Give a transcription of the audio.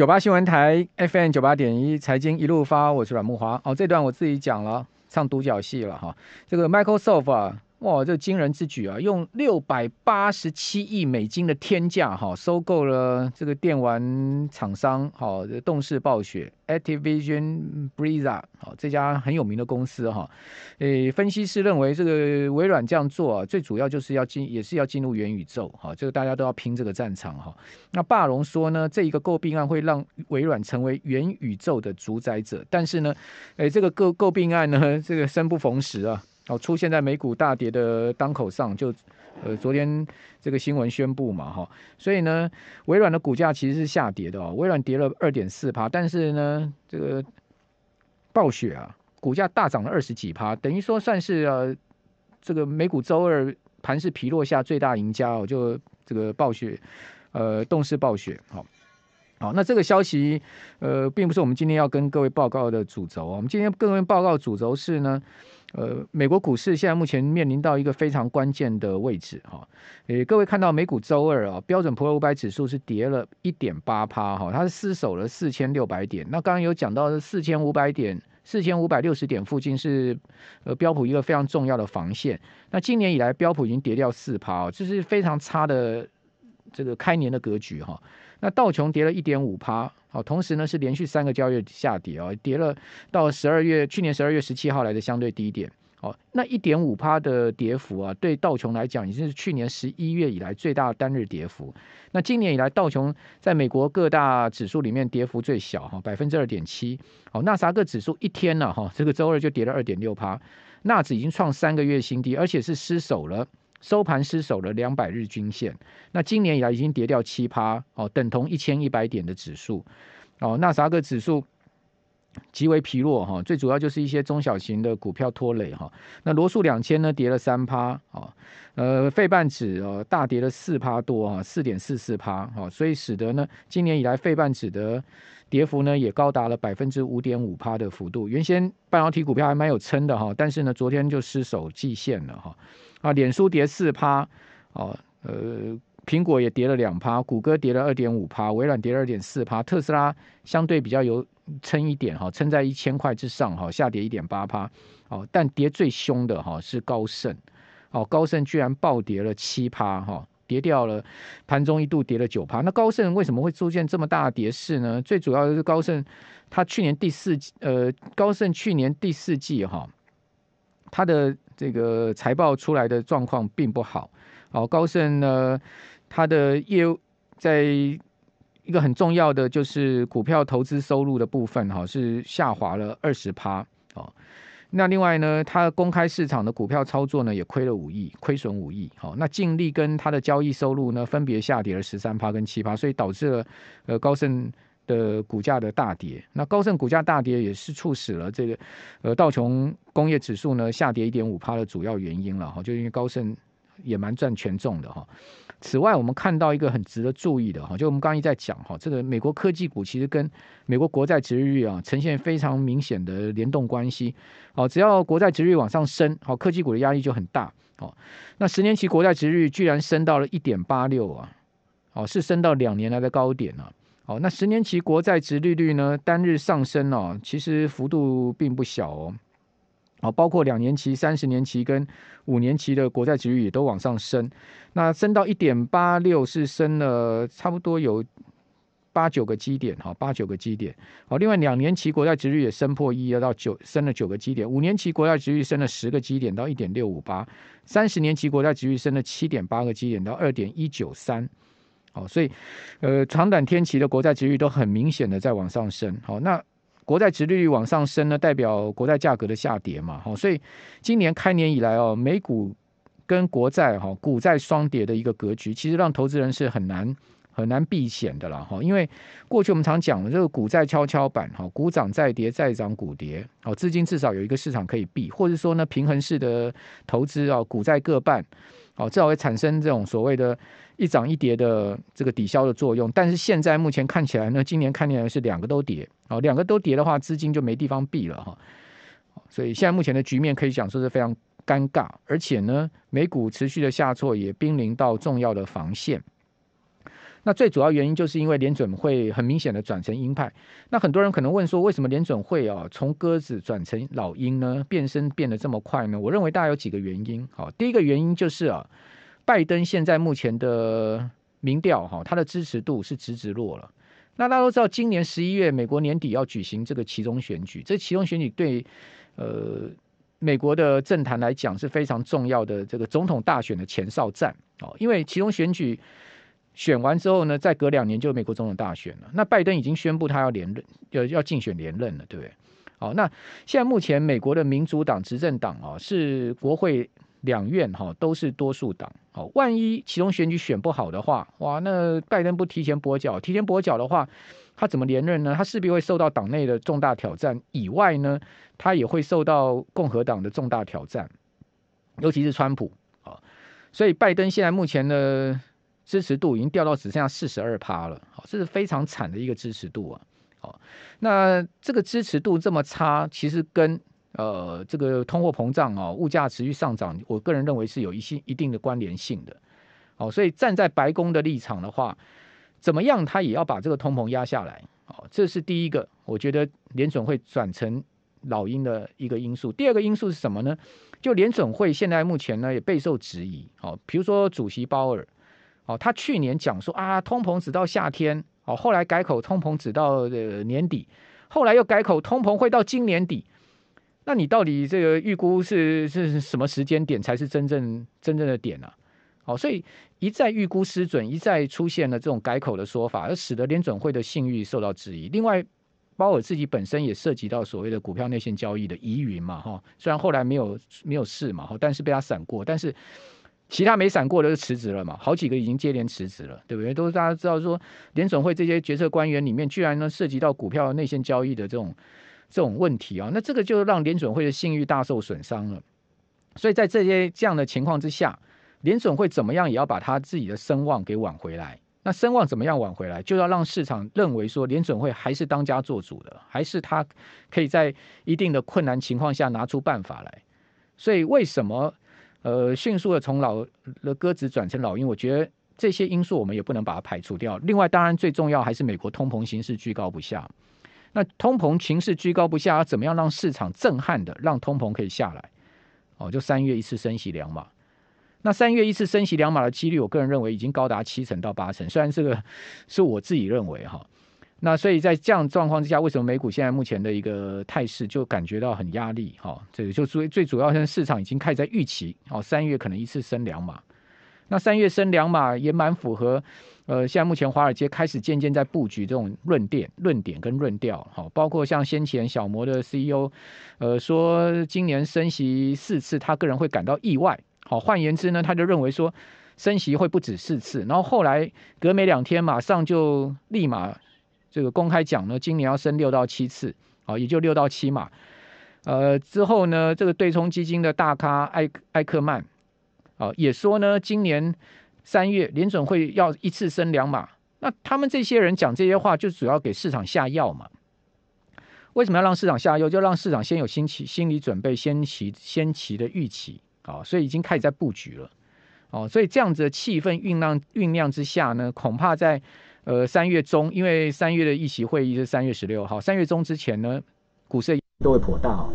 九八新闻台 FM 九八点一财经一路发，我是阮木华。哦，这段我自己讲了，唱独角戏了哈。这个 Microsoft 啊。哇，这惊人之举啊！用六百八十七亿美金的天价哈，收购了这个电玩厂商哈，动视暴雪 Activision Blizzard 好，这家很有名的公司哈。诶，分析师认为这个微软这样做啊，最主要就是要进，也是要进入元宇宙哈。这个大家都要拼这个战场哈。那霸龙说呢，这一个购并案会让微软成为元宇宙的主宰者，但是呢，诶，这个购购并案呢，这个生不逢时啊。哦，出现在美股大跌的当口上，就呃昨天这个新闻宣布嘛，哈，所以呢，微软的股价其实是下跌的哦，微软跌了二点四趴，但是呢，这个暴雪啊，股价大涨了二十几趴，等于说算是呃这个美股周二盘势疲弱下最大赢家哦，就这个暴雪，呃，动视暴雪，好，好，那这个消息呃，并不是我们今天要跟各位报告的主轴，我们今天跟各位报告主轴是呢。呃，美国股市现在目前面临到一个非常关键的位置哈。诶，各位看到美股周二啊，标准普尔五百指数是跌了一点八趴哈，它是失守了四千六百点。那刚刚有讲到的四千五百点、四千五百六十点附近是呃标普一个非常重要的防线。那今年以来标普已经跌掉四趴哦，这是非常差的这个开年的格局哈。那道琼跌了一点五趴。好，同时呢是连续三个交易日下跌哦，跌了到十二月去年十二月十七号来的相对低点。哦，那一点五趴的跌幅啊，对道琼来讲已经是去年十一月以来最大的单日跌幅。那今年以来道琼在美国各大指数里面跌幅最小哈，百分之二点七。好，纳斯达克指数一天呢哈，这个周二就跌了二点六趴，纳指已经创三个月新低，而且是失守了。收盘失守了两百日均线，那今年以来已经跌掉七趴哦，等同一千一百点的指数哦。纳斯达克指数极为疲弱哈，最主要就是一些中小型的股票拖累哈。那罗素两千呢跌了三趴啊，呃，费半指哦大跌了四趴多啊，四点四四趴哈，所以使得呢今年以来费半指的跌幅呢也高达了百分之五点五趴的幅度。原先半导体股票还蛮有撑的哈，但是呢昨天就失守季线了哈。啊，脸书跌四趴，哦，呃，苹果也跌了两趴，谷歌跌了二点五趴，微软跌了二点四趴，特斯拉相对比较有撑一点哈，撑在一千块之上哈，下跌一点八趴，哦，但跌最凶的哈是高盛，哦，高盛居然暴跌了七趴哈，跌掉了，盘中一度跌了九趴。那高盛为什么会出现这么大的跌势呢？最主要的是高盛，它去年第四季，呃，高盛去年第四季哈，它的。这个财报出来的状况并不好，哦，高盛呢，它的业务在一个很重要的就是股票投资收入的部分，哈，是下滑了二十趴，哦，那另外呢，它公开市场的股票操作呢也亏了五亿，亏损五亿，好，那净利跟它的交易收入呢分别下跌了十三趴跟七趴，所以导致了呃高盛。的股价的大跌，那高盛股价大跌也是促使了这个呃道琼工业指数呢下跌一点五趴的主要原因了哈，就因为高盛也蛮占权重的哈。此外，我们看到一个很值得注意的哈，就我们刚刚一在讲哈，这个美国科技股其实跟美国国债殖利率啊呈现非常明显的联动关系。哦，只要国债殖利率往上升，好，科技股的压力就很大。哦，那十年期国债殖利率居然升到了一点八六啊，哦，是升到两年来的高点啊。哦，那十年期国债殖利率呢，单日上升哦，其实幅度并不小哦。哦，包括两年期、三十年期跟五年期的国债殖利率也都往上升。那升到一点八六，是升了差不多有八九个基点哈，八九个基点。好，另外两年期国债殖利率也升破一，要到九，升了九个基点。五年期国债殖利率升了十个基点到一点六五八，三十年期国债殖利率升了七点八个基点到二点一九三。好，所以，呃，长短天期的国债殖利率都很明显的在往上升。好，那国债殖利率往上升呢，代表国债价格的下跌嘛。好，所以今年开年以来哦，美股跟国债哈，股债双跌的一个格局，其实让投资人是很难很难避险的了哈。因为过去我们常讲的这个股债跷跷板哈，股涨债跌，债涨股跌。哦，资金至少有一个市场可以避，或者说呢，平衡式的投资啊，股债各半。好，至少会产生这种所谓的。一涨一跌的这个抵消的作用，但是现在目前看起来呢，今年看起来是两个都跌，哦，两个都跌的话，资金就没地方避了哈，所以现在目前的局面可以讲说是非常尴尬，而且呢，美股持续的下挫也濒临到重要的防线。那最主要原因就是因为联准会很明显的转成鹰派。那很多人可能问说，为什么联准会啊从鸽子转成老鹰呢？变身变得这么快呢？我认为大概有几个原因。好，第一个原因就是啊，拜登现在目前的民调哈，他的支持度是直直落了。那大家都知道，今年十一月美国年底要举行这个其中选举，这其中选举对呃美国的政坛来讲是非常重要的这个总统大选的前哨战哦，因为其中选举。选完之后呢，再隔两年就美国总统大选了。那拜登已经宣布他要连任，要要竞选连任了，对不对？好，那现在目前美国的民主党执政党啊，是国会两院哈都是多数党。好，万一其中选举选不好的话，哇，那拜登不提前跛脚，提前跛脚的话，他怎么连任呢？他势必会受到党内的重大挑战，以外呢，他也会受到共和党的重大挑战，尤其是川普啊。所以拜登现在目前的。支持度已经掉到只剩下四十二趴了，好，这是非常惨的一个支持度啊，好，那这个支持度这么差，其实跟呃这个通货膨胀啊、物价持续上涨，我个人认为是有一些一定的关联性的，哦，所以站在白宫的立场的话，怎么样，他也要把这个通膨压下来，哦，这是第一个，我觉得联准会转成老鹰的一个因素。第二个因素是什么呢？就联准会现在目前呢也备受质疑，哦，比如说主席鲍尔。哦，他去年讲说啊，通膨只到夏天，哦，后来改口通膨只到呃年底，后来又改口通膨会到今年底。那你到底这个预估是是什么时间点才是真正真正的点呢？啊？哦，所以一再预估失准，一再出现了这种改口的说法，而使得联准会的信誉受到质疑。另外，鲍尔自己本身也涉及到所谓的股票内线交易的疑云嘛，哈，虽然后来没有没有事嘛，哈但是被他闪过，但是。其他没闪过的就辞职了嘛，好几个已经接连辞职了，对不对？都是大家知道说，联准会这些决策官员里面，居然呢涉及到股票内线交易的这种这种问题啊，那这个就让联准会的信誉大受损伤了。所以在这些这样的情况之下，联准会怎么样也要把他自己的声望给挽回来。那声望怎么样挽回来？就要让市场认为说，联准会还是当家做主的，还是他可以在一定的困难情况下拿出办法来。所以为什么？呃，迅速的从老的鸽子转成老鹰，我觉得这些因素我们也不能把它排除掉。另外，当然最重要还是美国通膨形势居高不下。那通膨形势居高不下，要怎么样让市场震撼的让通膨可以下来？哦，就三月一次升息两码。那三月一次升息两码的几率，我个人认为已经高达七成到八成。虽然这个是我自己认为哈。那所以在这样状况之下，为什么美股现在目前的一个态势就感觉到很压力？哈，这个就最最主要，现在市场已经开始在预期，哦，三月可能一次升两码。那三月升两码也蛮符合，呃，现在目前华尔街开始渐渐在布局这种论点、论点跟论调，好，包括像先前小摩的 CEO，呃，说今年升息四次，他个人会感到意外。好，换言之呢，他就认为说升息会不止四次，然后后来隔没两天，马上就立马。这个公开讲呢，今年要升六到七次，啊，也就六到七码。呃，之后呢，这个对冲基金的大咖艾艾克曼，啊，也说呢，今年三月联准会要一次升两码。那他们这些人讲这些话，就主要给市场下药嘛。为什么要让市场下药？就让市场先有心期心理准备，先期先期的预期，啊，所以已经开始在布局了，哦，所以这样子的气氛酝酿酝酿之下呢，恐怕在。呃，三月中，因为三月的议席会议是三月十六号，三月中之前呢，股市都会颇大。